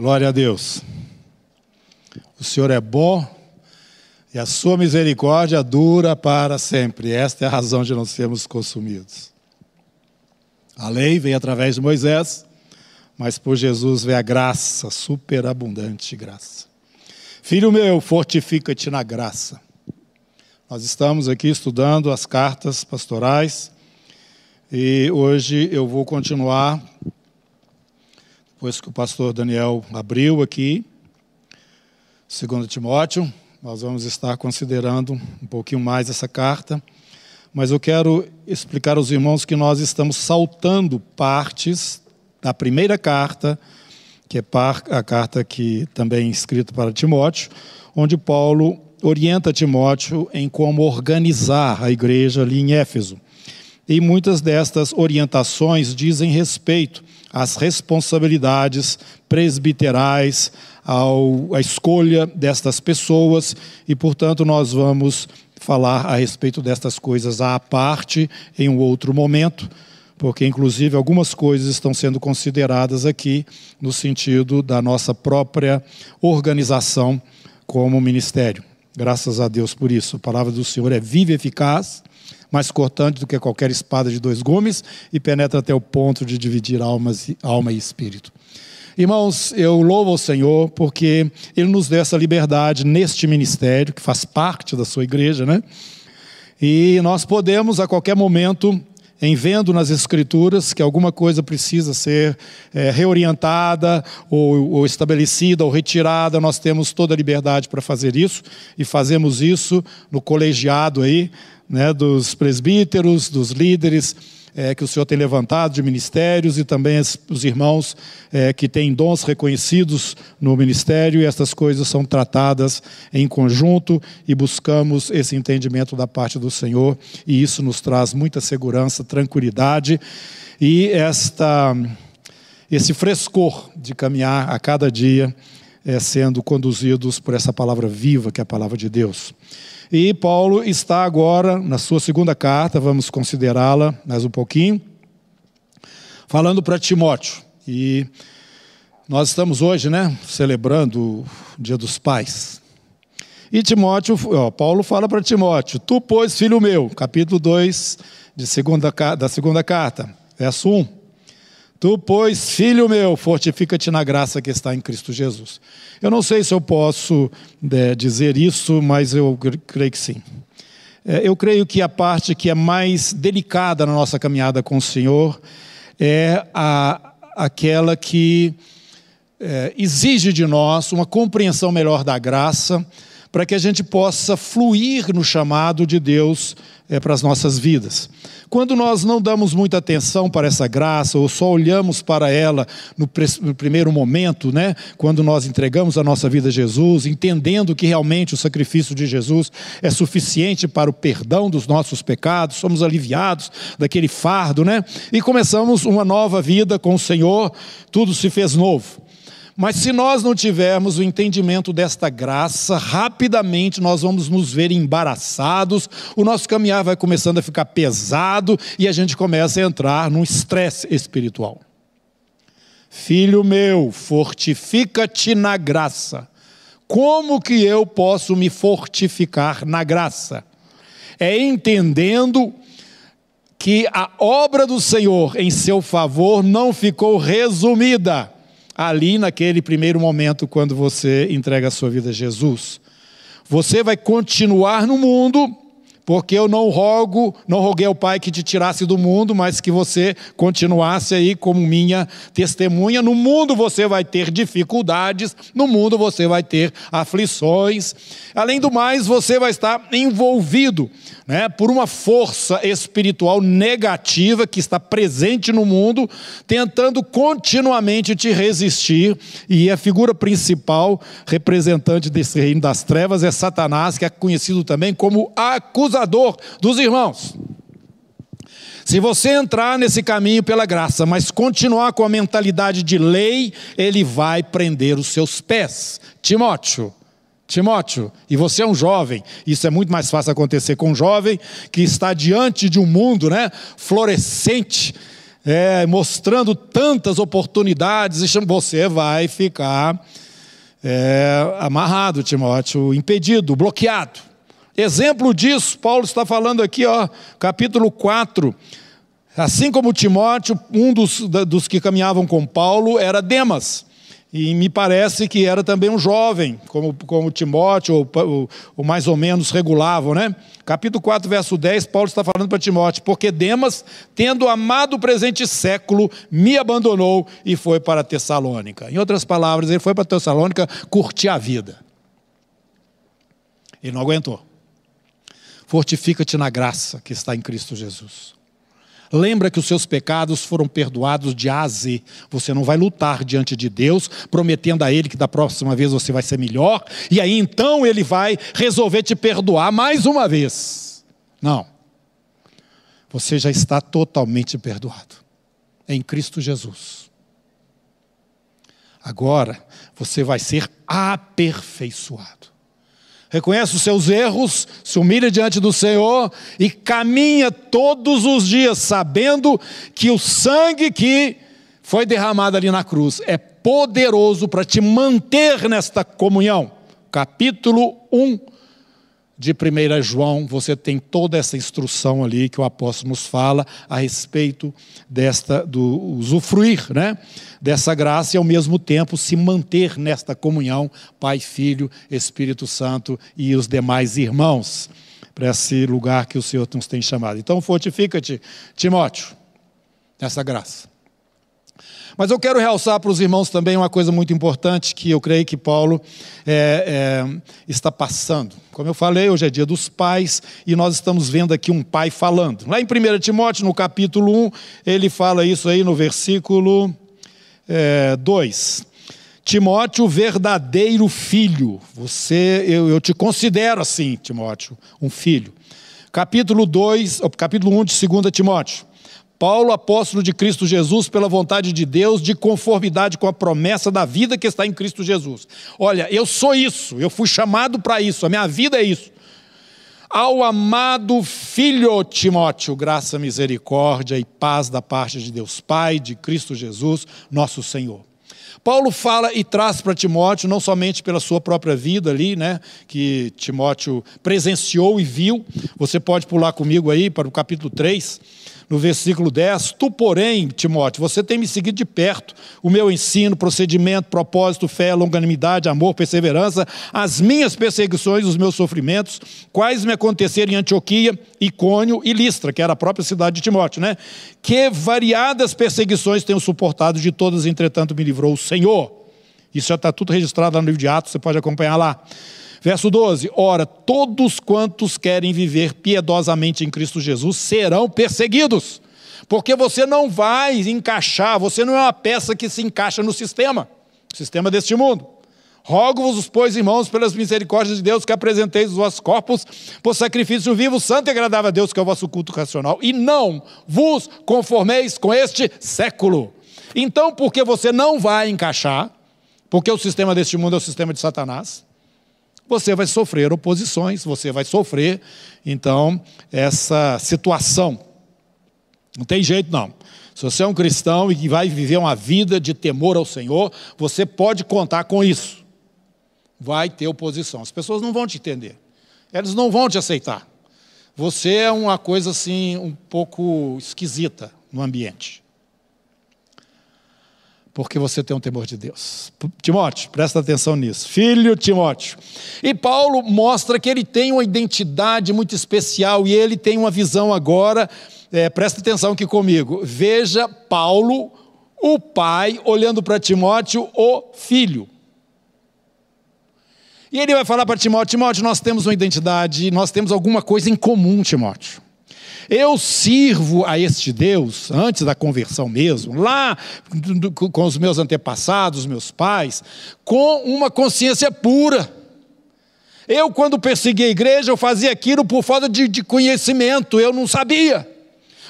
Glória a Deus. O Senhor é bom e a sua misericórdia dura para sempre. Esta é a razão de não sermos consumidos. A lei veio através de Moisés, mas por Jesus veio a graça, superabundante graça. Filho meu, fortifica-te na graça. Nós estamos aqui estudando as cartas pastorais e hoje eu vou continuar, depois que o pastor Daniel abriu aqui, segundo Timóteo, nós vamos estar considerando um pouquinho mais essa carta, mas eu quero explicar aos irmãos que nós estamos saltando partes da primeira carta, que é a carta que também é escrita para Timóteo, onde Paulo orienta Timóteo em como organizar a igreja ali em Éfeso. E muitas destas orientações dizem respeito às responsabilidades presbiterais, ao, escolha destas pessoas, e portanto nós vamos falar a respeito destas coisas à parte em um outro momento, porque inclusive algumas coisas estão sendo consideradas aqui no sentido da nossa própria organização como ministério. Graças a Deus por isso. A palavra do Senhor é viva e eficaz mais cortante do que qualquer espada de dois gumes e penetra até o ponto de dividir almas, alma e espírito. Irmãos, eu louvo ao Senhor porque Ele nos deu essa liberdade neste ministério, que faz parte da sua igreja, né? E nós podemos, a qualquer momento, em vendo nas Escrituras que alguma coisa precisa ser é, reorientada, ou, ou estabelecida, ou retirada, nós temos toda a liberdade para fazer isso, e fazemos isso no colegiado aí, né, dos presbíteros, dos líderes é, que o Senhor tem levantado de ministérios e também os irmãos é, que têm dons reconhecidos no ministério, e estas coisas são tratadas em conjunto e buscamos esse entendimento da parte do Senhor, e isso nos traz muita segurança, tranquilidade e esta, esse frescor de caminhar a cada dia é, sendo conduzidos por essa palavra viva que é a palavra de Deus. E Paulo está agora na sua segunda carta, vamos considerá-la mais um pouquinho, falando para Timóteo. E nós estamos hoje, né, celebrando o Dia dos Pais. E Timóteo, ó, Paulo fala para Timóteo: Tu, pois, filho meu, capítulo 2 de segunda, da segunda carta, verso 1. Tu, pois, filho meu, fortifica-te na graça que está em Cristo Jesus. Eu não sei se eu posso é, dizer isso, mas eu creio que sim. É, eu creio que a parte que é mais delicada na nossa caminhada com o Senhor é a, aquela que é, exige de nós uma compreensão melhor da graça, para que a gente possa fluir no chamado de Deus é, para as nossas vidas. Quando nós não damos muita atenção para essa graça, ou só olhamos para ela no, no primeiro momento, né, quando nós entregamos a nossa vida a Jesus, entendendo que realmente o sacrifício de Jesus é suficiente para o perdão dos nossos pecados, somos aliviados daquele fardo, né, e começamos uma nova vida com o Senhor, tudo se fez novo. Mas se nós não tivermos o entendimento desta graça, rapidamente nós vamos nos ver embaraçados, o nosso caminhar vai começando a ficar pesado e a gente começa a entrar num estresse espiritual. Filho meu, fortifica-te na graça. Como que eu posso me fortificar na graça? É entendendo que a obra do Senhor em seu favor não ficou resumida ali naquele primeiro momento quando você entrega a sua vida a Jesus. Você vai continuar no mundo, porque eu não rogo, não roguei ao Pai que te tirasse do mundo, mas que você continuasse aí como minha testemunha. No mundo você vai ter dificuldades, no mundo você vai ter aflições. Além do mais, você vai estar envolvido né, por uma força espiritual negativa que está presente no mundo, tentando continuamente te resistir. E a figura principal, representante desse reino das trevas, é Satanás, que é conhecido também como acusador dos irmãos. Se você entrar nesse caminho pela graça, mas continuar com a mentalidade de lei, ele vai prender os seus pés. Timóteo, Timóteo, e você é um jovem, isso é muito mais fácil acontecer com um jovem que está diante de um mundo né, florescente, é, mostrando tantas oportunidades, você vai ficar é, amarrado, Timóteo, impedido, bloqueado. Exemplo disso, Paulo está falando aqui, ó, capítulo 4. Assim como Timóteo, um dos, dos que caminhavam com Paulo era Demas. E me parece que era também um jovem, como, como Timóteo, ou, ou, ou, mais ou menos regulavam, né? Capítulo 4, verso 10, Paulo está falando para Timóteo: Porque Demas, tendo amado o presente século, me abandonou e foi para Tessalônica. Em outras palavras, ele foi para Tessalônica curtir a vida. Ele não aguentou. Fortifica-te na graça que está em Cristo Jesus. Lembra que os seus pecados foram perdoados de A a Z. Você não vai lutar diante de Deus, prometendo a Ele que da próxima vez você vai ser melhor, e aí então Ele vai resolver te perdoar mais uma vez. Não. Você já está totalmente perdoado. em Cristo Jesus. Agora, você vai ser aperfeiçoado reconhece os seus erros, se humilha diante do Senhor e caminha todos os dias, sabendo que o sangue que foi derramado ali na cruz é poderoso para te manter nesta comunhão. Capítulo 1 de 1 João, você tem toda essa instrução ali que o apóstolo nos fala a respeito desta do usufruir, né? Dessa graça e ao mesmo tempo se manter nesta comunhão, Pai, Filho, Espírito Santo e os demais irmãos, para esse lugar que o Senhor nos tem chamado. Então fortifica-te, Timóteo, nessa graça. Mas eu quero realçar para os irmãos também uma coisa muito importante que eu creio que Paulo é, é, está passando. Como eu falei, hoje é dia dos pais e nós estamos vendo aqui um pai falando. Lá em 1 Timóteo, no capítulo 1, ele fala isso aí no versículo é, 2. Timóteo, verdadeiro filho. Você, eu, eu te considero assim, Timóteo, um filho. Capítulo 2, capítulo 1 de 2 Timóteo. Paulo, apóstolo de Cristo Jesus, pela vontade de Deus, de conformidade com a promessa da vida que está em Cristo Jesus. Olha, eu sou isso, eu fui chamado para isso, a minha vida é isso. Ao amado filho Timóteo, graça, misericórdia e paz da parte de Deus Pai, de Cristo Jesus, nosso Senhor. Paulo fala e traz para Timóteo, não somente pela sua própria vida ali, né, que Timóteo presenciou e viu. Você pode pular comigo aí para o capítulo 3 no versículo 10: Tu, porém, Timóteo, você tem me seguido de perto, o meu ensino, procedimento, propósito, fé, longanimidade, amor, perseverança, as minhas perseguições, os meus sofrimentos, quais me aconteceram em Antioquia, Icônio e Listra, que era a própria cidade de Timóteo, né? Que variadas perseguições tenho suportado, de todas, entretanto, me livrou o Senhor. Isso já está tudo registrado lá no livro de Atos, você pode acompanhar lá. Verso 12: Ora, todos quantos querem viver piedosamente em Cristo Jesus serão perseguidos, porque você não vai encaixar, você não é uma peça que se encaixa no sistema, sistema deste mundo. Rogo-vos, pois, irmãos, pelas misericórdias de Deus, que apresenteis os vossos corpos por sacrifício vivo, santo e agradável a Deus, que é o vosso culto racional, e não vos conformeis com este século. Então, porque você não vai encaixar, porque o sistema deste mundo é o sistema de Satanás, você vai sofrer oposições, você vai sofrer, então, essa situação. Não tem jeito, não. Se você é um cristão e vai viver uma vida de temor ao Senhor, você pode contar com isso. Vai ter oposição. As pessoas não vão te entender. Eles não vão te aceitar. Você é uma coisa assim, um pouco esquisita no ambiente porque você tem um temor de Deus. Timóteo, presta atenção nisso. Filho Timóteo. E Paulo mostra que ele tem uma identidade muito especial e ele tem uma visão agora. É, presta atenção aqui comigo. Veja Paulo, o pai, olhando para Timóteo, o filho. E ele vai falar para Timóteo: Timóteo, nós temos uma identidade, nós temos alguma coisa em comum, Timóteo. Eu sirvo a este Deus, antes da conversão mesmo, lá com os meus antepassados, meus pais, com uma consciência pura. Eu, quando persegui a igreja, eu fazia aquilo por falta de, de conhecimento, eu não sabia.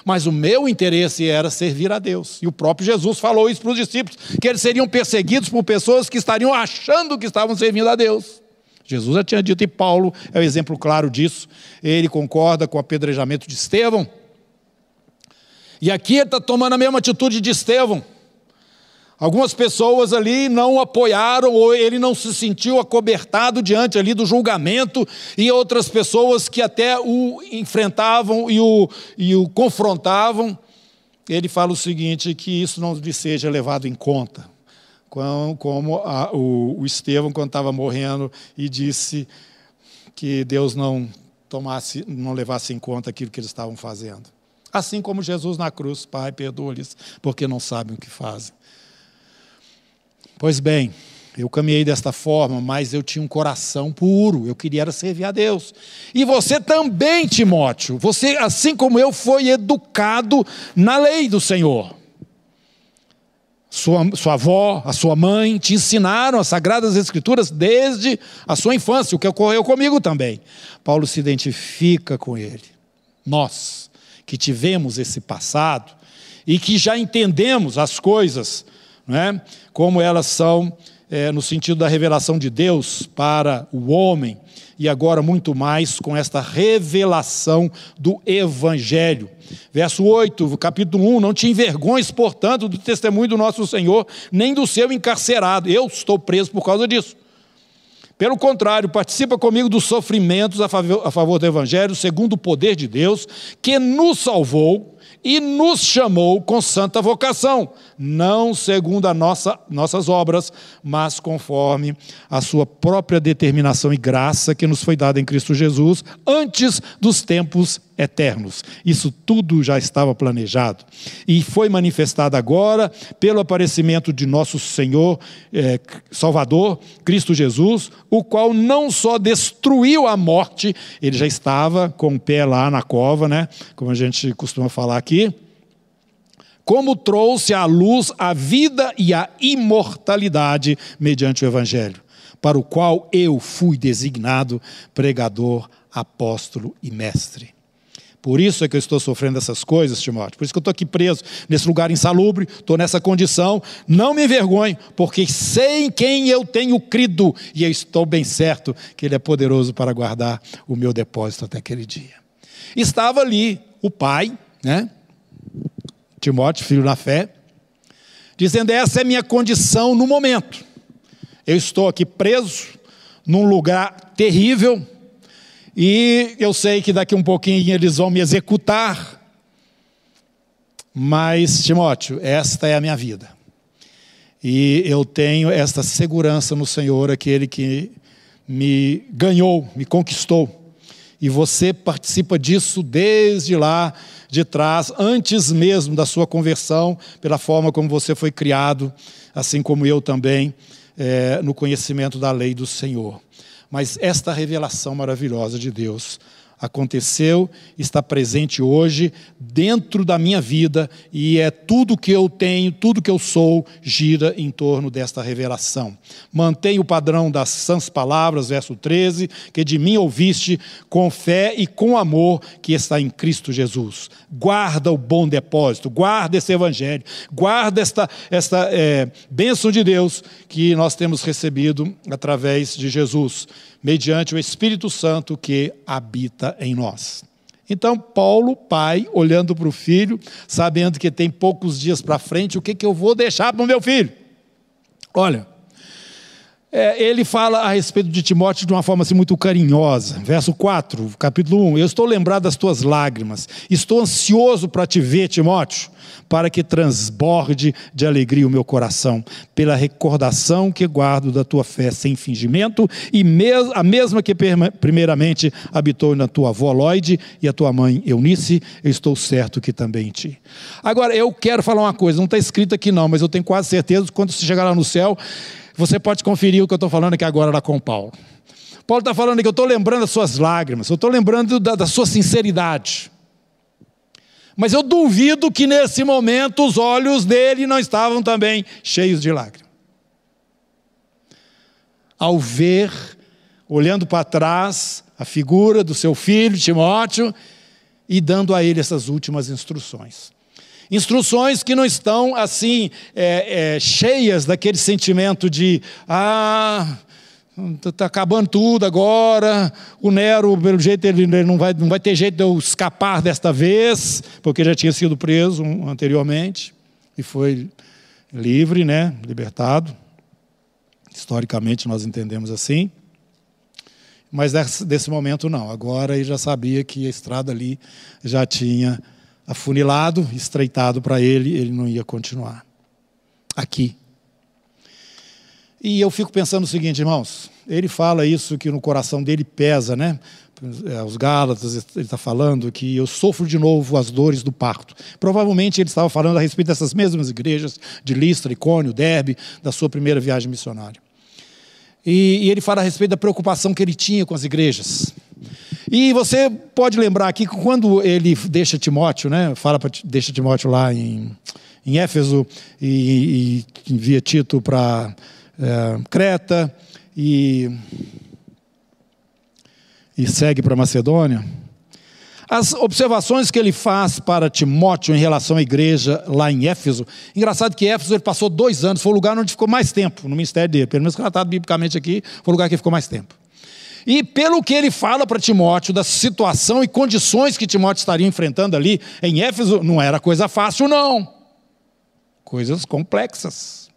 Mas o meu interesse era servir a Deus. E o próprio Jesus falou isso para os discípulos: que eles seriam perseguidos por pessoas que estariam achando que estavam servindo a Deus. Jesus já tinha dito, e Paulo é o exemplo claro disso. Ele concorda com o apedrejamento de Estevão. E aqui ele está tomando a mesma atitude de Estevão. Algumas pessoas ali não apoiaram ou ele não se sentiu acobertado diante ali do julgamento e outras pessoas que até o enfrentavam e o, e o confrontavam. Ele fala o seguinte, que isso não lhe seja levado em conta. Como a, o, o Estevão, quando estava morrendo, e disse que Deus não tomasse, não levasse em conta aquilo que eles estavam fazendo. Assim como Jesus na cruz, Pai, perdoa-lhes, porque não sabem o que fazem. Pois bem, eu caminhei desta forma, mas eu tinha um coração puro, eu queria servir a Deus. E você também, Timóteo, você, assim como eu, foi educado na lei do Senhor. Sua, sua avó, a sua mãe te ensinaram as Sagradas Escrituras desde a sua infância, o que ocorreu comigo também. Paulo se identifica com ele. Nós, que tivemos esse passado e que já entendemos as coisas né? como elas são é, no sentido da revelação de Deus para o homem, e agora muito mais com esta revelação do Evangelho. Verso 8, capítulo 1: Não te envergonhes, portanto, do testemunho do nosso Senhor, nem do seu encarcerado. Eu estou preso por causa disso. Pelo contrário, participa comigo dos sofrimentos a favor, a favor do Evangelho, segundo o poder de Deus, que nos salvou e nos chamou com santa vocação, não segundo as nossa, nossas obras, mas conforme a sua própria determinação e graça que nos foi dada em Cristo Jesus antes dos tempos eternos. Isso tudo já estava planejado e foi manifestado agora pelo aparecimento de nosso Senhor é, Salvador, Cristo Jesus, o qual não só destruiu a morte, ele já estava com o pé lá na cova, né? Como a gente costuma falar aqui. Como trouxe à luz a vida e a imortalidade mediante o Evangelho, para o qual eu fui designado pregador, apóstolo e mestre. Por isso é que eu estou sofrendo essas coisas, Timóteo. Por isso que eu estou aqui preso, nesse lugar insalubre, estou nessa condição. Não me envergonhe, porque sei em quem eu tenho crido, e eu estou bem certo que Ele é poderoso para guardar o meu depósito até aquele dia. Estava ali o pai, né? Timóteo, filho na fé, dizendo: essa é minha condição no momento. Eu estou aqui preso, num lugar terrível e eu sei que daqui um pouquinho eles vão me executar. Mas, Timóteo, esta é a minha vida. E eu tenho esta segurança no Senhor, aquele que me ganhou, me conquistou. E você participa disso desde lá de trás, antes mesmo da sua conversão, pela forma como você foi criado, assim como eu também, é, no conhecimento da lei do Senhor. Mas esta revelação maravilhosa de Deus aconteceu, está presente hoje dentro da minha vida e é tudo que eu tenho, tudo que eu sou gira em torno desta revelação. Mantenha o padrão das sãs palavras, verso 13, que de mim ouviste com fé e com amor que está em Cristo Jesus. Guarda o bom depósito, guarda esse evangelho, guarda esta, esta é, bênção de Deus que nós temos recebido através de Jesus mediante o Espírito Santo que habita em nós. Então, Paulo, pai, olhando para o filho, sabendo que tem poucos dias para frente, o que, que eu vou deixar para o meu filho? Olha, é, ele fala a respeito de Timóteo de uma forma assim, muito carinhosa. Verso 4, capítulo 1. Eu estou lembrado das tuas lágrimas. Estou ansioso para te ver, Timóteo, para que transborde de alegria o meu coração, pela recordação que guardo da tua fé sem fingimento, e mes a mesma que primeiramente habitou na tua avó Lloyd e a tua mãe Eunice, eu estou certo que também em ti. Agora, eu quero falar uma coisa, não está escrito aqui não, mas eu tenho quase certeza que quando você chegar lá no céu, você pode conferir o que eu estou falando aqui agora lá com Paulo. Paulo está falando que eu estou lembrando das suas lágrimas, eu estou lembrando da, da sua sinceridade. Mas eu duvido que nesse momento os olhos dele não estavam também cheios de lágrimas. Ao ver, olhando para trás, a figura do seu filho Timóteo e dando a ele essas últimas instruções. Instruções que não estão assim, é, é, cheias daquele sentimento de, ah, Está acabando tudo agora. O Nero, pelo jeito, ele não vai, não vai ter jeito de eu escapar desta vez, porque já tinha sido preso anteriormente e foi livre, né? libertado. Historicamente, nós entendemos assim. Mas desse, desse momento, não. Agora ele já sabia que a estrada ali já tinha afunilado, estreitado para ele, ele não ia continuar. Aqui, e eu fico pensando o seguinte, irmãos, ele fala isso que no coração dele pesa, né? É, os Gálatas, ele está falando que eu sofro de novo as dores do parto. Provavelmente ele estava falando a respeito dessas mesmas igrejas, de Listra, Icônio, Derbe, da sua primeira viagem missionária. E, e ele fala a respeito da preocupação que ele tinha com as igrejas. E você pode lembrar aqui que quando ele deixa Timóteo, né? Fala para deixa Timóteo lá em, em Éfeso e, e envia Tito para é, Creta e, e segue para Macedônia. As observações que ele faz para Timóteo em relação à igreja lá em Éfeso. Engraçado que Éfeso ele passou dois anos, foi o lugar onde ficou mais tempo no ministério dele. Pelo menos relatado biblicamente aqui, foi o lugar que ficou mais tempo. E pelo que ele fala para Timóteo, da situação e condições que Timóteo estaria enfrentando ali em Éfeso, não era coisa fácil, não. Coisas complexas.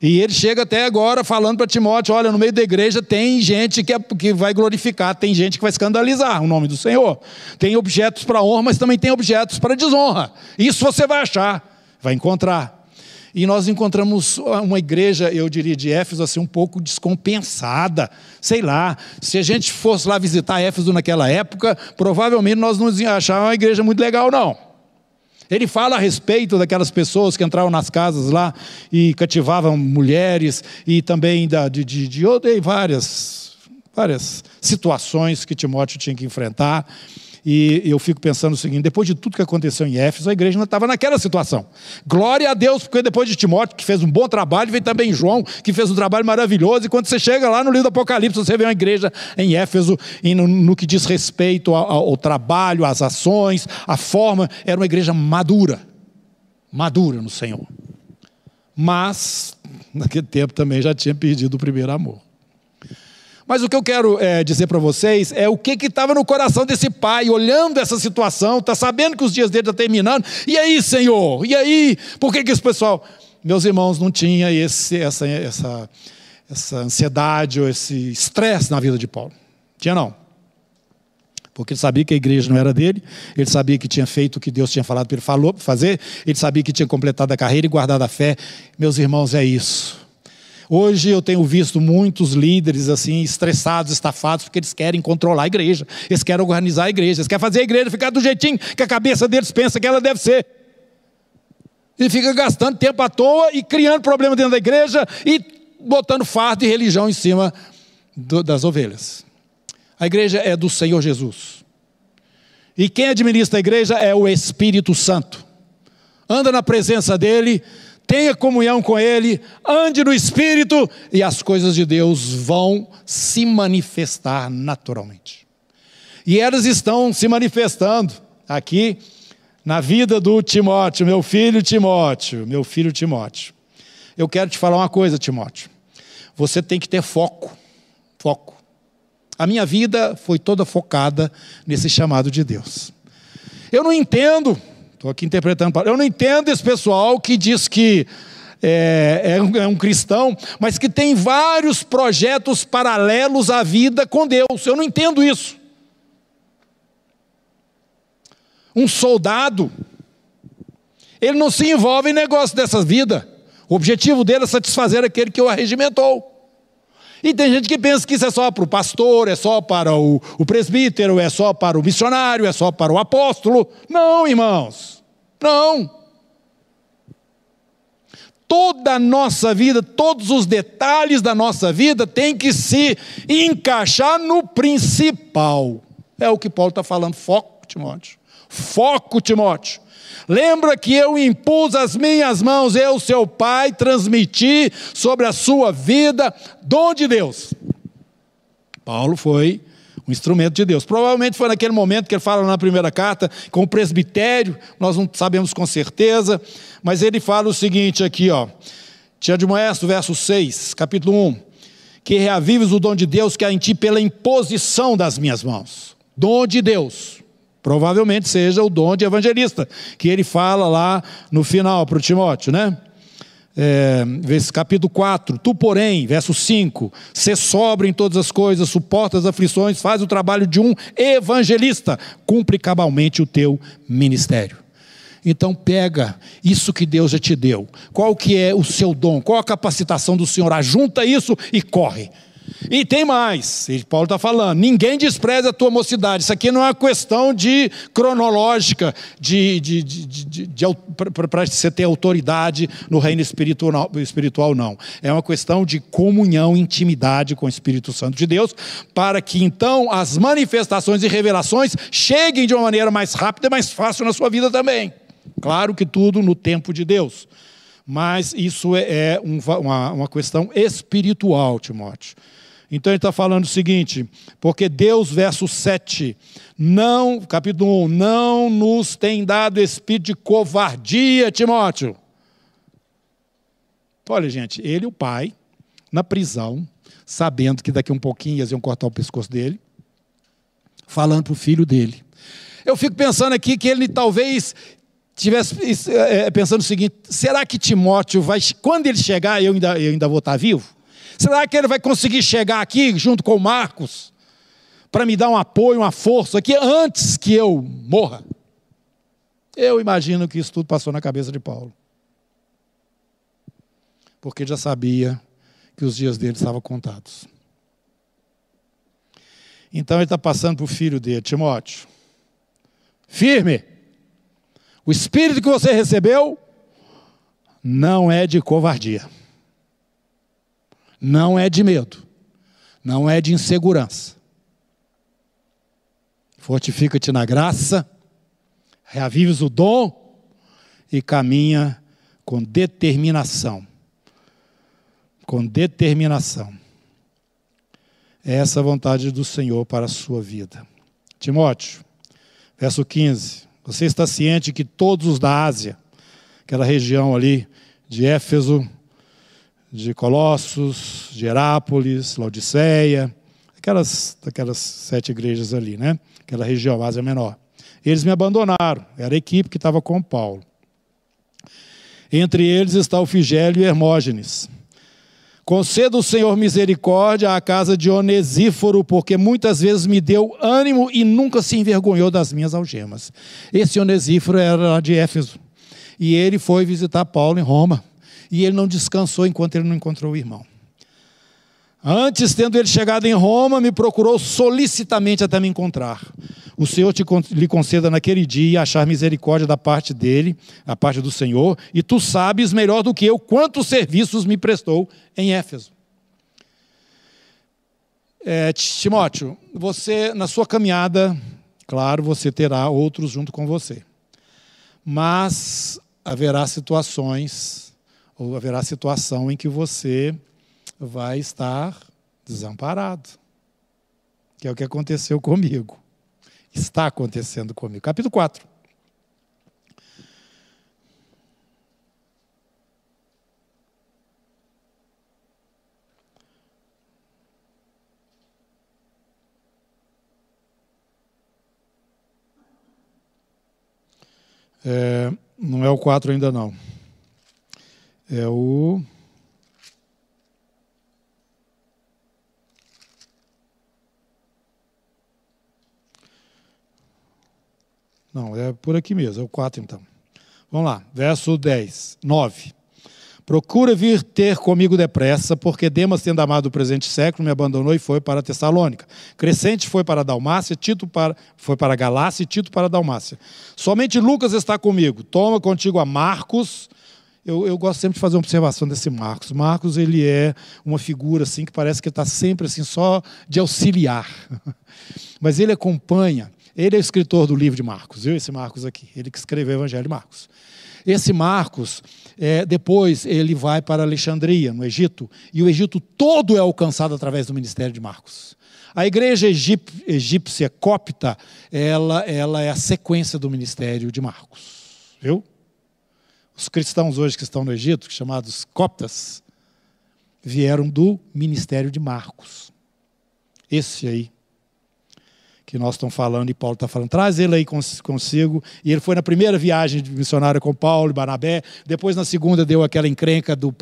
E ele chega até agora falando para Timóteo: olha, no meio da igreja tem gente que, é, que vai glorificar, tem gente que vai escandalizar o nome do Senhor. Tem objetos para honra, mas também tem objetos para desonra. Isso você vai achar, vai encontrar. E nós encontramos uma igreja, eu diria, de Éfeso, assim, um pouco descompensada. Sei lá, se a gente fosse lá visitar Éfeso naquela época, provavelmente nós não íamos achar uma igreja muito legal, não. Ele fala a respeito daquelas pessoas que entravam nas casas lá e cativavam mulheres e também da, de, de, de, de várias, várias situações que Timóteo tinha que enfrentar. E eu fico pensando o seguinte: depois de tudo que aconteceu em Éfeso, a igreja não estava naquela situação. Glória a Deus, porque depois de Timóteo, que fez um bom trabalho, vem também João, que fez um trabalho maravilhoso. E quando você chega lá no livro do Apocalipse, você vê uma igreja em Éfeso, e no, no que diz respeito ao, ao trabalho, às ações, a forma, era uma igreja madura madura no Senhor. Mas, naquele tempo também já tinha perdido o primeiro amor. Mas o que eu quero é, dizer para vocês é o que estava no coração desse pai, olhando essa situação, está sabendo que os dias dele estão tá terminando. E aí, Senhor? E aí? Por que, que esse pessoal. Meus irmãos, não tinha esse, essa, essa, essa ansiedade ou esse estresse na vida de Paulo. Tinha não. Porque ele sabia que a igreja não era dele, ele sabia que tinha feito o que Deus tinha falado para ele fazer, ele sabia que tinha completado a carreira e guardado a fé. Meus irmãos, é isso. Hoje eu tenho visto muitos líderes assim estressados, estafados, porque eles querem controlar a igreja, eles querem organizar a igreja, eles querem fazer a igreja ficar do jeitinho que a cabeça deles pensa que ela deve ser. E fica gastando tempo à toa e criando problema dentro da igreja e botando fardo e religião em cima do, das ovelhas. A igreja é do Senhor Jesus. E quem administra a igreja é o Espírito Santo. Anda na presença dele, tenha comunhão com Ele, ande no Espírito e as coisas de Deus vão se manifestar naturalmente. E elas estão se manifestando aqui na vida do Timóteo, meu filho Timóteo, meu filho Timóteo. Eu quero te falar uma coisa, Timóteo. Você tem que ter foco, foco. A minha vida foi toda focada nesse chamado de Deus. Eu não entendo Estou aqui interpretando. Eu não entendo esse pessoal que diz que é, é, um, é, um, cristão, mas que tem vários projetos paralelos à vida com Deus. Eu não entendo isso. Um soldado, ele não se envolve em negócio dessa vida. O objetivo dele é satisfazer aquele que o arregimentou. E tem gente que pensa que isso é só para o pastor, é só para o, o presbítero, é só para o missionário, é só para o apóstolo. Não, irmãos. Não. Toda a nossa vida, todos os detalhes da nossa vida tem que se encaixar no principal. É o que Paulo está falando. Foco, Timóteo. Foco, Timóteo. Lembra que eu impus as minhas mãos, eu, seu pai, transmiti sobre a sua vida dom de Deus. Paulo foi um instrumento de Deus. Provavelmente foi naquele momento que ele fala na primeira carta com o presbitério, nós não sabemos com certeza, mas ele fala o seguinte aqui, ó. De Moesto, verso 6, capítulo 1 que reavives o dom de Deus que há em ti pela imposição das minhas mãos. Dom de Deus. Provavelmente seja o dom de evangelista, que ele fala lá no final para o Timóteo, né? É, capítulo 4, tu porém, verso 5, ser sobre em todas as coisas, suporta as aflições, faz o trabalho de um evangelista, cumpre cabalmente o teu ministério. Então pega isso que Deus já te deu. Qual que é o seu dom? Qual a capacitação do Senhor? Ajunta isso e corre. E tem mais, Paulo está falando, ninguém despreza a tua mocidade. Isso aqui não é uma questão de cronológica, de, de, de, de para você ter autoridade no reino espiritual, espiritual, não. É uma questão de comunhão, intimidade com o Espírito Santo de Deus, para que então as manifestações e revelações cheguem de uma maneira mais rápida e mais fácil na sua vida também. Claro que tudo no tempo de Deus. Mas isso é, é uma questão espiritual, Timóteo. Então ele está falando o seguinte, porque Deus, verso 7, não, capítulo 1, não nos tem dado espírito de covardia, Timóteo. Olha, gente, ele, o pai, na prisão, sabendo que daqui um pouquinho iam cortar o pescoço dele, falando para o filho dele. Eu fico pensando aqui que ele talvez tivesse é, pensando o seguinte: será que Timóteo vai, quando ele chegar, eu ainda, eu ainda vou estar vivo? Será que ele vai conseguir chegar aqui junto com Marcos para me dar um apoio, uma força aqui antes que eu morra? Eu imagino que isso tudo passou na cabeça de Paulo. Porque já sabia que os dias dele estavam contados. Então ele está passando para o filho dele, Timóteo. Firme! O espírito que você recebeu não é de covardia não é de medo, não é de insegurança. Fortifica-te na graça, reavives o dom e caminha com determinação. Com determinação. É essa a vontade do Senhor para a sua vida. Timóteo, verso 15. Você está ciente que todos os da Ásia, aquela região ali de Éfeso, de Colossos, de Herápolis, Laodiceia, aquelas, aquelas sete igrejas ali, né? aquela região, Ásia Menor. Eles me abandonaram, era a equipe que estava com Paulo. Entre eles está o Figélio e Hermógenes. Conceda o Senhor misericórdia à casa de Onesíforo, porque muitas vezes me deu ânimo e nunca se envergonhou das minhas algemas. Esse Onesíforo era de Éfeso. E ele foi visitar Paulo em Roma e ele não descansou enquanto ele não encontrou o irmão. Antes, tendo ele chegado em Roma, me procurou solicitamente até me encontrar. O Senhor te, lhe conceda naquele dia achar misericórdia da parte dele, a parte do Senhor, e tu sabes melhor do que eu quantos serviços me prestou em Éfeso. É, Timóteo, você, na sua caminhada, claro, você terá outros junto com você. Mas haverá situações ou haverá situação em que você vai estar desamparado. Que é o que aconteceu comigo. Está acontecendo comigo. Capítulo 4. É, não é o 4 ainda não. É o. Não, é por aqui mesmo, é o 4 então. Vamos lá, verso 10, 9. Procura vir ter comigo depressa, porque Demas, tendo amado o presente século, me abandonou e foi para Tessalônica. Crescente foi para Dalmácia, Tito para, foi para Galácia e Tito para Dalmácia. Somente Lucas está comigo. Toma contigo a Marcos, eu, eu, gosto sempre de fazer uma observação desse Marcos. Marcos ele é uma figura assim que parece que está sempre assim só de auxiliar, mas ele acompanha. Ele é o escritor do livro de Marcos, viu? Esse Marcos aqui, ele que escreveu o Evangelho de Marcos. Esse Marcos, é, depois ele vai para Alexandria, no Egito, e o Egito todo é alcançado através do ministério de Marcos. A igreja egípcia copta, ela, ela é a sequência do ministério de Marcos, viu? Os cristãos hoje que estão no Egito, chamados coptas, vieram do ministério de Marcos. Esse aí que nós estamos falando e Paulo está falando, traz ele aí consigo. E ele foi na primeira viagem de missionário com Paulo e Barnabé, depois na segunda deu aquela encrenca do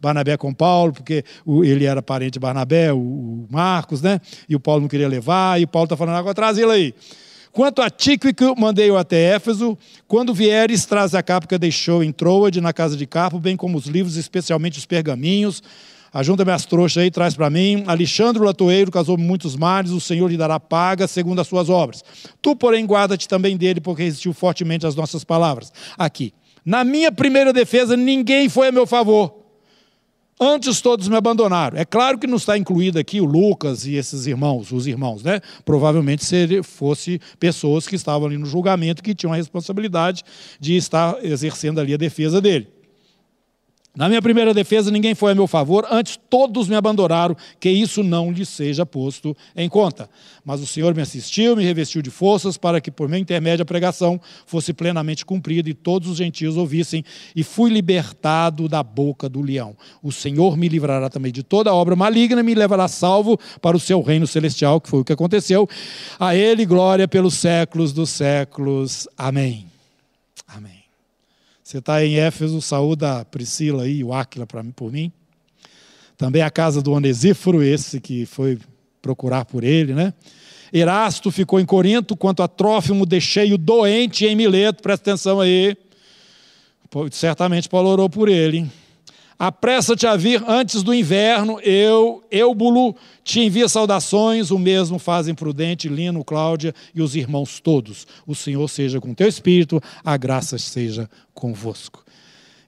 Barnabé com Paulo, porque ele era parente de Barnabé, o Marcos, né? E o Paulo não queria levar, e Paulo está falando, agora traz ele aí. Quanto a Tíquico, mandei-o até Éfeso. Quando vieres, traz a capa que deixou em Troade, na casa de Carpo, bem como os livros, especialmente os pergaminhos. Ajunta minhas trouxas aí, traz para mim. Alexandre o latoeiro casou muitos mares, o Senhor lhe dará paga segundo as suas obras. Tu, porém, guarda-te também dele, porque resistiu fortemente às nossas palavras. Aqui. Na minha primeira defesa, ninguém foi a meu favor. Antes todos me abandonaram. É claro que não está incluído aqui o Lucas e esses irmãos, os irmãos, né? Provavelmente se fosse pessoas que estavam ali no julgamento que tinham a responsabilidade de estar exercendo ali a defesa dele. Na minha primeira defesa, ninguém foi a meu favor, antes todos me abandonaram, que isso não lhe seja posto em conta. Mas o Senhor me assistiu, me revestiu de forças, para que por meu intermédio a pregação fosse plenamente cumprida e todos os gentios ouvissem, e fui libertado da boca do leão. O Senhor me livrará também de toda obra maligna e me levará salvo para o seu reino celestial, que foi o que aconteceu. A Ele glória pelos séculos dos séculos. Amém. Amém. Você está em Éfeso, saúda a Priscila e o Áquila por mim. Também a casa do Onesíforo, esse que foi procurar por ele, né? Erasto ficou em Corinto, quanto a Trófimo deixei-o doente em Mileto, presta atenção aí. Certamente Paulo orou por ele. Hein? Apressa-te a vir antes do inverno, eu, Eubulo, te envia saudações, o mesmo fazem Prudente, Lino, Cláudia e os irmãos todos. O Senhor seja com teu espírito, a graça seja convosco.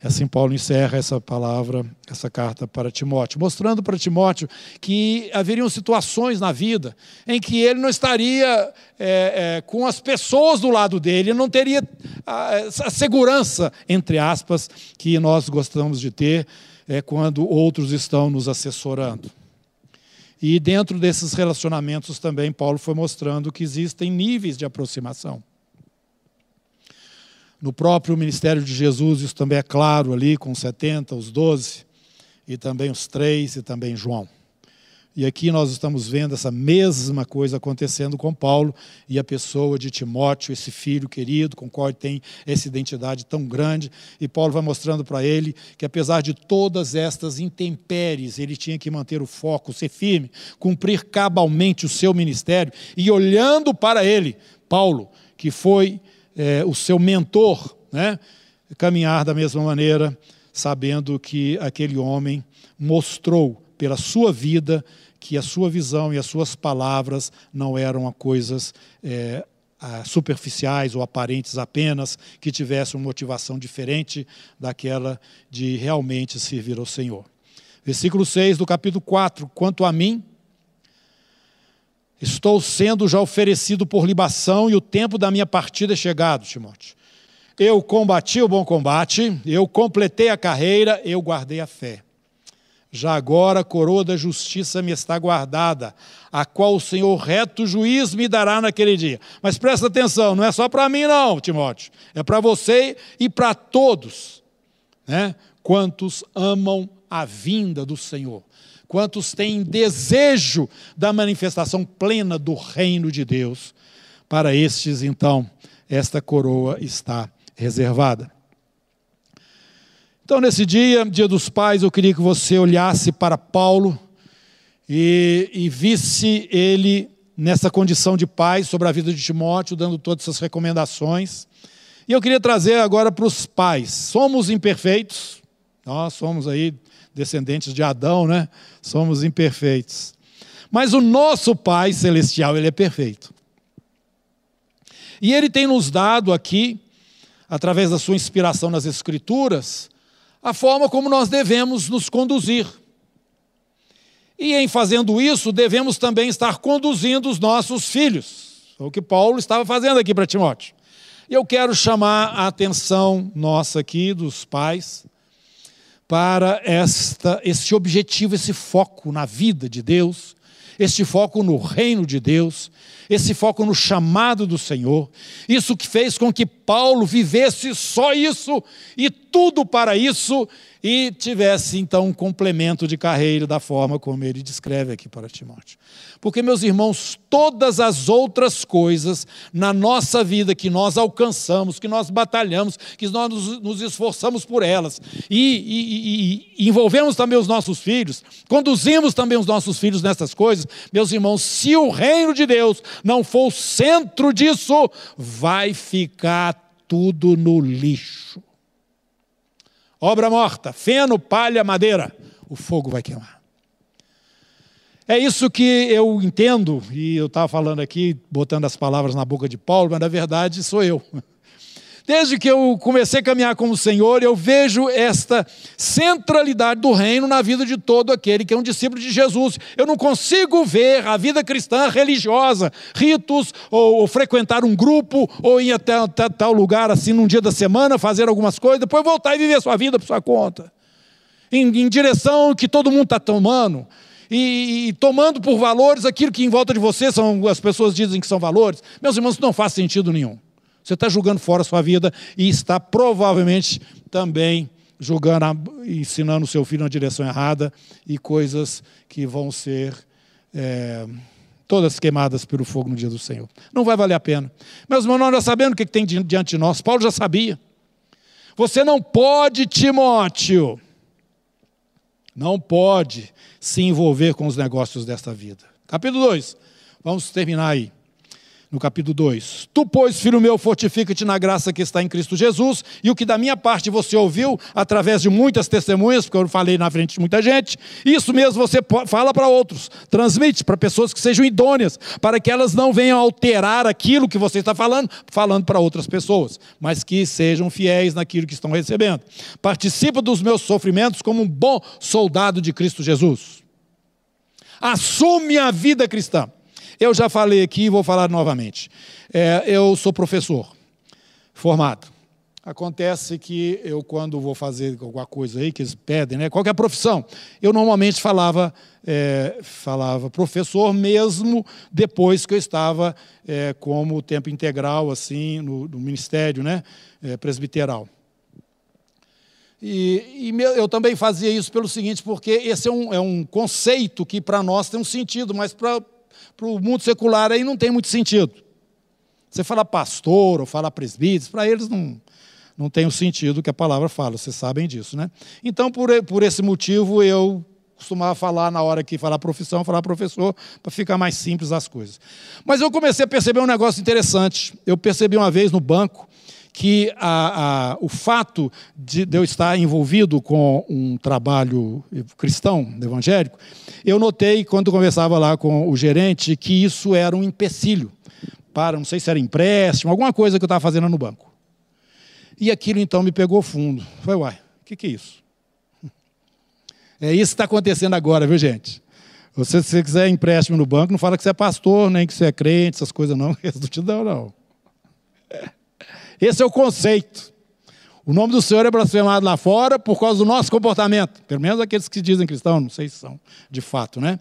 Assim Paulo encerra essa palavra, essa carta para Timóteo, mostrando para Timóteo que haveriam situações na vida em que ele não estaria é, é, com as pessoas do lado dele, não teria a, a, segurança, entre aspas, que nós gostamos de ter é, quando outros estão nos assessorando. E dentro desses relacionamentos também Paulo foi mostrando que existem níveis de aproximação. No próprio ministério de Jesus, isso também é claro ali, com os 70, os 12, e também os três, e também João. E aqui nós estamos vendo essa mesma coisa acontecendo com Paulo e a pessoa de Timóteo, esse filho querido, com qual ele tem essa identidade tão grande. E Paulo vai mostrando para ele que, apesar de todas estas intempéries, ele tinha que manter o foco, ser firme, cumprir cabalmente o seu ministério. E olhando para ele, Paulo, que foi é, o seu mentor, né, caminhar da mesma maneira, sabendo que aquele homem mostrou pela sua vida que a sua visão e as suas palavras não eram coisas é, superficiais ou aparentes apenas, que tivessem uma motivação diferente daquela de realmente servir ao Senhor. Versículo 6 do capítulo 4: Quanto a mim, Estou sendo já oferecido por libação e o tempo da minha partida é chegado, Timóteo. Eu combati o bom combate, eu completei a carreira, eu guardei a fé. Já agora a coroa da justiça me está guardada, a qual o Senhor reto juiz me dará naquele dia. Mas presta atenção, não é só para mim não, Timóteo. É para você e para todos, né? Quantos amam a vinda do Senhor quantos têm desejo da manifestação plena do reino de Deus. Para estes, então, esta coroa está reservada. Então, nesse dia, dia dos pais, eu queria que você olhasse para Paulo e, e visse ele nessa condição de pai sobre a vida de Timóteo, dando todas essas recomendações. E eu queria trazer agora para os pais. Somos imperfeitos, nós somos aí descendentes de Adão, né? Somos imperfeitos. Mas o nosso Pai celestial, ele é perfeito. E ele tem nos dado aqui, através da sua inspiração nas escrituras, a forma como nós devemos nos conduzir. E em fazendo isso, devemos também estar conduzindo os nossos filhos. É o que Paulo estava fazendo aqui para Timóteo. Eu quero chamar a atenção nossa aqui, dos pais, para esta, esse objetivo, esse foco na vida de Deus, esse foco no reino de Deus, esse foco no chamado do Senhor. Isso que fez com que Paulo vivesse só isso e tudo para isso, e tivesse então um complemento de carreira da forma como ele descreve aqui para Timóteo. Porque, meus irmãos, todas as outras coisas na nossa vida que nós alcançamos, que nós batalhamos, que nós nos, esforçamos por elas e, e, e, envolvemos também os nossos filhos, conduzimos também os nossos filhos nessas coisas, meus irmãos, se o reino de Deus não for o centro disso, vai ficar tudo no lixo. Obra morta, feno, palha, madeira, o fogo vai queimar. É isso que eu entendo, e eu estava falando aqui, botando as palavras na boca de Paulo, mas na verdade sou eu. Desde que eu comecei a caminhar com o Senhor, eu vejo esta centralidade do reino na vida de todo aquele que é um discípulo de Jesus. Eu não consigo ver a vida cristã religiosa, ritos, ou, ou frequentar um grupo, ou ir até, até tal lugar assim num dia da semana, fazer algumas coisas, depois voltar e viver a sua vida por sua conta. Em, em direção que todo mundo está tomando. E, e, tomando por valores aquilo que em volta de você são, as pessoas dizem que são valores, meus irmãos, não faz sentido nenhum. Você está julgando fora a sua vida e está provavelmente também julgando, ensinando o seu filho na direção errada e coisas que vão ser é, todas queimadas pelo fogo no dia do Senhor. Não vai valer a pena. Meus irmãos, nós sabemos o que tem diante de nós. Paulo já sabia. Você não pode, Timóteo, não pode se envolver com os negócios desta vida. Capítulo 2, vamos terminar aí no capítulo 2. Tu, pois, filho meu, fortifica-te na graça que está em Cristo Jesus, e o que da minha parte você ouviu, através de muitas testemunhas, porque eu falei na frente de muita gente, isso mesmo você fala para outros, transmite para pessoas que sejam idôneas, para que elas não venham alterar aquilo que você está falando, falando para outras pessoas, mas que sejam fiéis naquilo que estão recebendo. Participa dos meus sofrimentos como um bom soldado de Cristo Jesus. Assume a vida cristã. Eu já falei aqui e vou falar novamente. É, eu sou professor formado. Acontece que eu, quando vou fazer alguma coisa aí, que eles pedem, né, qualquer profissão, eu normalmente falava, é, falava professor mesmo depois que eu estava é, como tempo integral, assim, no, no ministério né, é, presbiteral. E, e, eu também fazia isso pelo seguinte, porque esse é um, é um conceito que para nós tem um sentido, mas para para o mundo secular aí não tem muito sentido. Você fala pastor ou fala presbítero, para eles não, não tem o sentido que a palavra fala, vocês sabem disso, né? Então, por, por esse motivo, eu costumava falar na hora que falar profissão, falar professor, para ficar mais simples as coisas. Mas eu comecei a perceber um negócio interessante. Eu percebi uma vez no banco que a, a, o fato de, eu estar envolvido com um trabalho cristão, evangélico, eu notei, quando conversava lá com o gerente, que isso era um empecilho para, não sei se era empréstimo, alguma coisa que eu estava fazendo no banco. E aquilo então me pegou fundo. Falei, uai, o que, que é isso? É isso que está acontecendo agora, viu, gente? Você, se você quiser empréstimo no banco, não fala que você é pastor, nem que você é crente, essas coisas não, eles não te dão, não. Esse é o conceito. O nome do Senhor é blasfemado lá fora por causa do nosso comportamento. Pelo menos aqueles que dizem cristão, não sei se são de fato, né?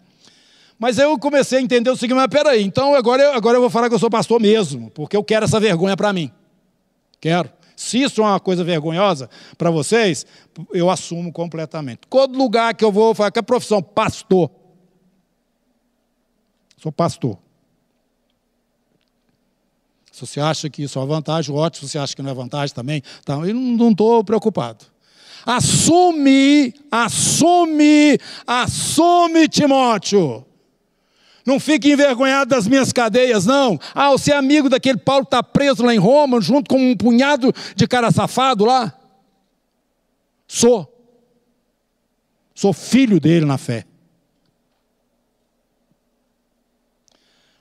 Mas eu comecei a entender o seguinte, mas peraí, então agora eu, agora eu vou falar que eu sou pastor mesmo, porque eu quero essa vergonha para mim. Quero. Se isso é uma coisa vergonhosa para vocês, eu assumo completamente. Todo lugar que eu vou falar que é profissão, pastor. Sou pastor. Se você acha que isso é uma vantagem, ótimo. Se você acha que não é vantagem também, tá, eu não estou preocupado. Assume, assume, assume, Timóteo. Não fique envergonhado das minhas cadeias, não. Ah, você é amigo daquele Paulo que está preso lá em Roma, junto com um punhado de cara safado lá? Sou. Sou filho dele na fé.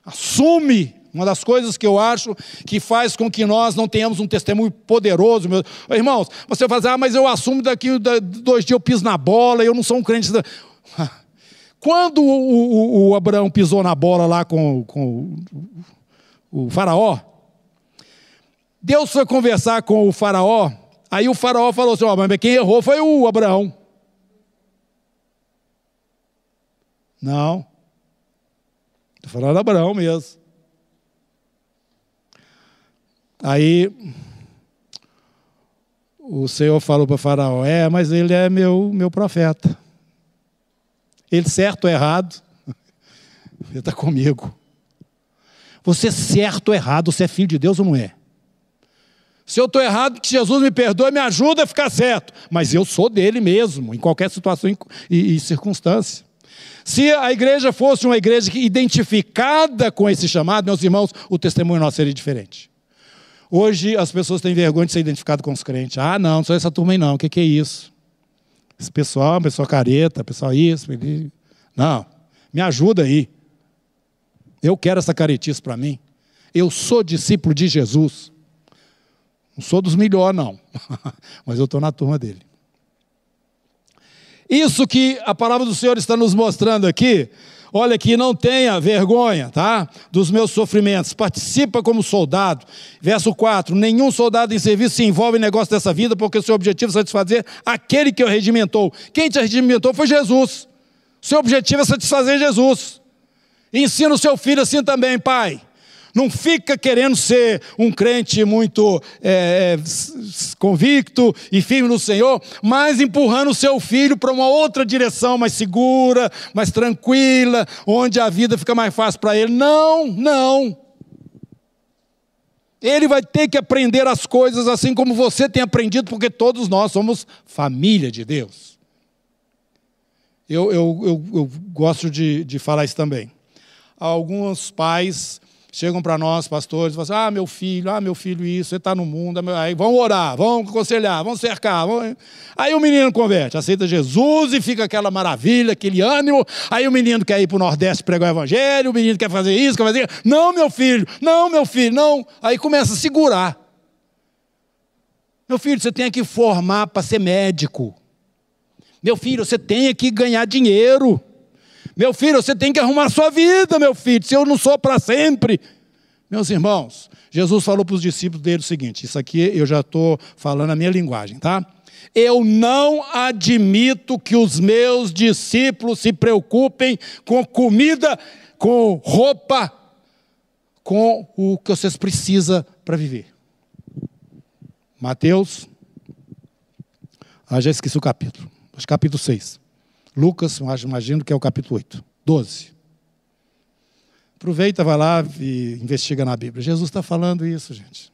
Assume uma das coisas que eu acho que faz com que nós não tenhamos um testemunho poderoso. Meus... Irmãos, você fala assim, ah, mas eu assumo daqui dois dias eu piso na bola, eu não sou um crente. Quando o, o, o Abraão pisou na bola lá com, com o, o faraó, Deus foi conversar com o faraó, aí o faraó falou assim, oh, mas quem errou foi o Abraão. Não. Estou falando Abraão mesmo. O Senhor falou para Faraó: É, mas ele é meu, meu profeta. Ele, certo ou errado, ele está comigo. Você, certo ou errado, você é filho de Deus ou não é? Se eu estou errado, que Jesus me perdoe, me ajuda a ficar certo. Mas eu sou dele mesmo, em qualquer situação e, e circunstância. Se a igreja fosse uma igreja identificada com esse chamado, meus irmãos, o testemunho nosso seria diferente. Hoje as pessoas têm vergonha de ser identificado com os crentes. Ah, não, não sou essa turma aí não. O que, que é isso? Esse pessoal, pessoal careta, pessoal isso. Não, me ajuda aí. Eu quero essa caretice para mim. Eu sou discípulo de Jesus. Não sou dos melhores, não. Mas eu estou na turma dele. Isso que a palavra do Senhor está nos mostrando aqui, olha aqui, não tenha vergonha, tá? Dos meus sofrimentos, participa como soldado. Verso 4: Nenhum soldado em serviço se envolve em negócio dessa vida, porque o seu objetivo é satisfazer aquele que o regimentou. Quem te regimentou foi Jesus. Seu objetivo é satisfazer Jesus. Ensina o seu filho assim também, pai. Não fica querendo ser um crente muito é, convicto e firme no Senhor, mas empurrando o seu filho para uma outra direção mais segura, mais tranquila, onde a vida fica mais fácil para ele. Não, não. Ele vai ter que aprender as coisas assim como você tem aprendido, porque todos nós somos família de Deus. Eu, eu, eu, eu gosto de, de falar isso também. Alguns pais chegam para nós, pastores, falam assim, ah, meu filho, ah, meu filho, isso, você está no mundo, aí vão orar, vão aconselhar, vão cercar. Vão... Aí o menino converte, aceita Jesus e fica aquela maravilha, aquele ânimo. Aí o menino quer ir para o Nordeste pregar o Evangelho, o menino quer fazer isso, quer fazer Não, meu filho, não, meu filho, não. Aí começa a segurar. Meu filho, você tem que formar para ser médico. Meu filho, você tem que ganhar dinheiro. Meu filho, você tem que arrumar sua vida, meu filho, se eu não sou para sempre. Meus irmãos, Jesus falou para os discípulos dele o seguinte: isso aqui eu já estou falando a minha linguagem, tá? Eu não admito que os meus discípulos se preocupem com comida, com roupa, com o que vocês precisam para viver. Mateus, ah, já esqueci o capítulo, capítulo 6. Lucas, imagino que é o capítulo 8, 12. Aproveita, vai lá e investiga na Bíblia. Jesus está falando isso, gente.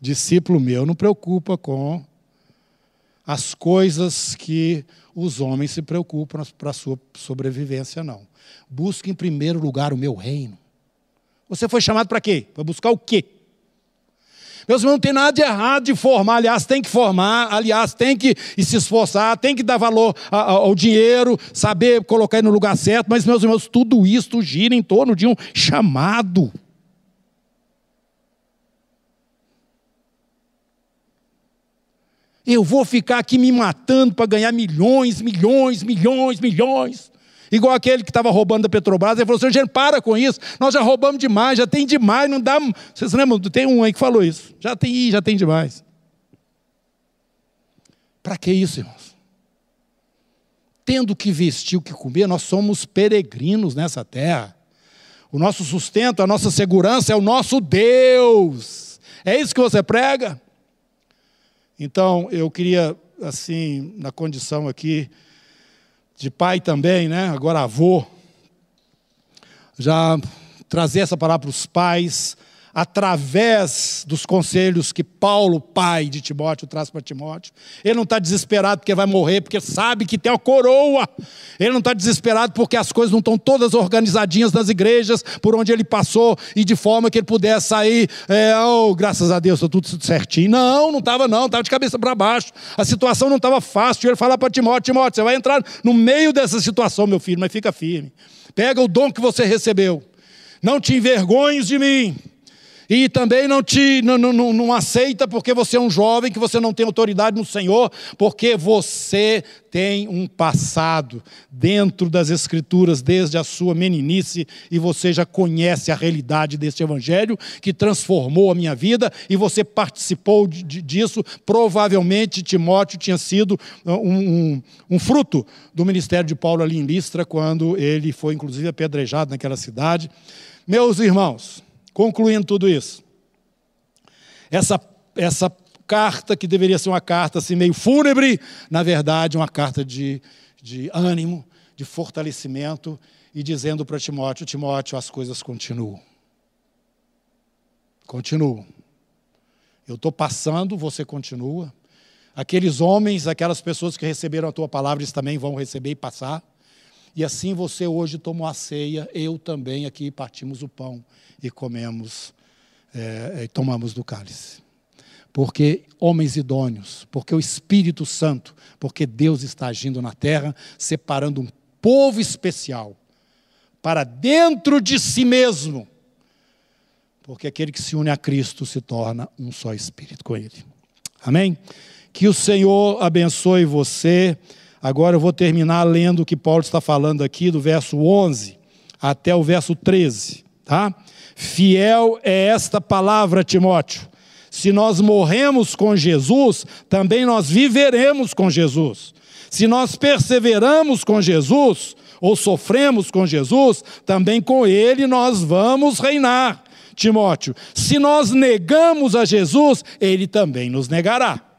Discípulo meu, não preocupa com as coisas que os homens se preocupam para a sua sobrevivência, não. Busque em primeiro lugar o meu reino. Você foi chamado para quê? Para buscar o quê? Meus irmãos, não tem nada de errado de formar, aliás, tem que formar, aliás, tem que se esforçar, tem que dar valor ao dinheiro, saber colocar ele no lugar certo, mas, meus irmãos, tudo isso gira em torno de um chamado. Eu vou ficar aqui me matando para ganhar milhões, milhões, milhões, milhões. Igual aquele que estava roubando da Petrobras, ele falou assim: gente, para com isso, nós já roubamos demais, já tem demais, não dá. Vocês lembram? Tem um aí que falou isso. Já tem, já tem demais. Para que isso, irmãos? Tendo que vestir o que comer, nós somos peregrinos nessa terra. O nosso sustento, a nossa segurança é o nosso Deus. É isso que você prega? Então, eu queria, assim, na condição aqui de pai também, né? agora avô, já trazer essa palavra para os pais, através dos conselhos que Paulo, pai de Timóteo, traz para Timóteo. Ele não está desesperado porque vai morrer, porque sabe que tem uma coroa. Ele não está desesperado porque as coisas não estão todas organizadinhas nas igrejas por onde ele passou e de forma que ele pudesse sair, é, oh, graças a Deus, está tudo certinho. Não, não estava não, estava de cabeça para baixo. A situação não estava fácil. Ele fala para Timóteo, Timóteo, você vai entrar no meio dessa situação, meu filho, mas fica firme. Pega o dom que você recebeu. Não te envergonhes de mim. E também não te não, não, não aceita porque você é um jovem, que você não tem autoridade no Senhor, porque você tem um passado dentro das Escrituras desde a sua meninice e você já conhece a realidade deste Evangelho que transformou a minha vida e você participou de, disso. Provavelmente Timóteo tinha sido uh, um, um, um fruto do ministério de Paulo ali em Listra, quando ele foi inclusive apedrejado naquela cidade. Meus irmãos, Concluindo tudo isso, essa, essa carta que deveria ser uma carta assim meio fúnebre, na verdade, uma carta de, de ânimo, de fortalecimento e dizendo para Timóteo: Timóteo, as coisas continuam. Continuam. Eu estou passando, você continua. Aqueles homens, aquelas pessoas que receberam a tua palavra, eles também vão receber e passar. E assim você hoje tomou a ceia, eu também aqui partimos o pão e comemos é, e tomamos do cálice. Porque homens idôneos, porque o Espírito Santo, porque Deus está agindo na terra, separando um povo especial para dentro de si mesmo. Porque aquele que se une a Cristo se torna um só espírito com Ele. Amém? Que o Senhor abençoe você. Agora eu vou terminar lendo o que Paulo está falando aqui, do verso 11 até o verso 13. Tá? Fiel é esta palavra, Timóteo. Se nós morremos com Jesus, também nós viveremos com Jesus. Se nós perseveramos com Jesus, ou sofremos com Jesus, também com Ele nós vamos reinar. Timóteo, se nós negamos a Jesus, Ele também nos negará.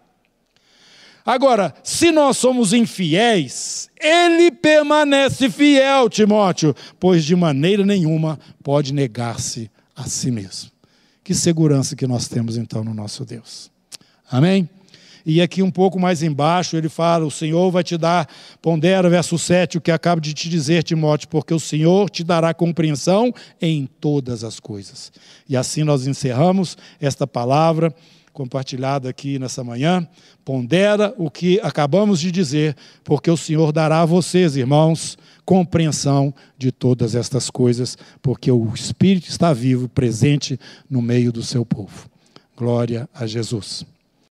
Agora, se nós somos infiéis, ele permanece fiel, Timóteo, pois de maneira nenhuma pode negar-se a si mesmo. Que segurança que nós temos então no nosso Deus. Amém? E aqui um pouco mais embaixo ele fala: O Senhor vai te dar, pondera, verso 7, o que acabo de te dizer, Timóteo, porque o Senhor te dará compreensão em todas as coisas. E assim nós encerramos esta palavra compartilhada aqui nessa manhã. Pondera o que acabamos de dizer, porque o Senhor dará a vocês, irmãos, compreensão de todas estas coisas, porque o Espírito está vivo, presente no meio do seu povo. Glória a Jesus.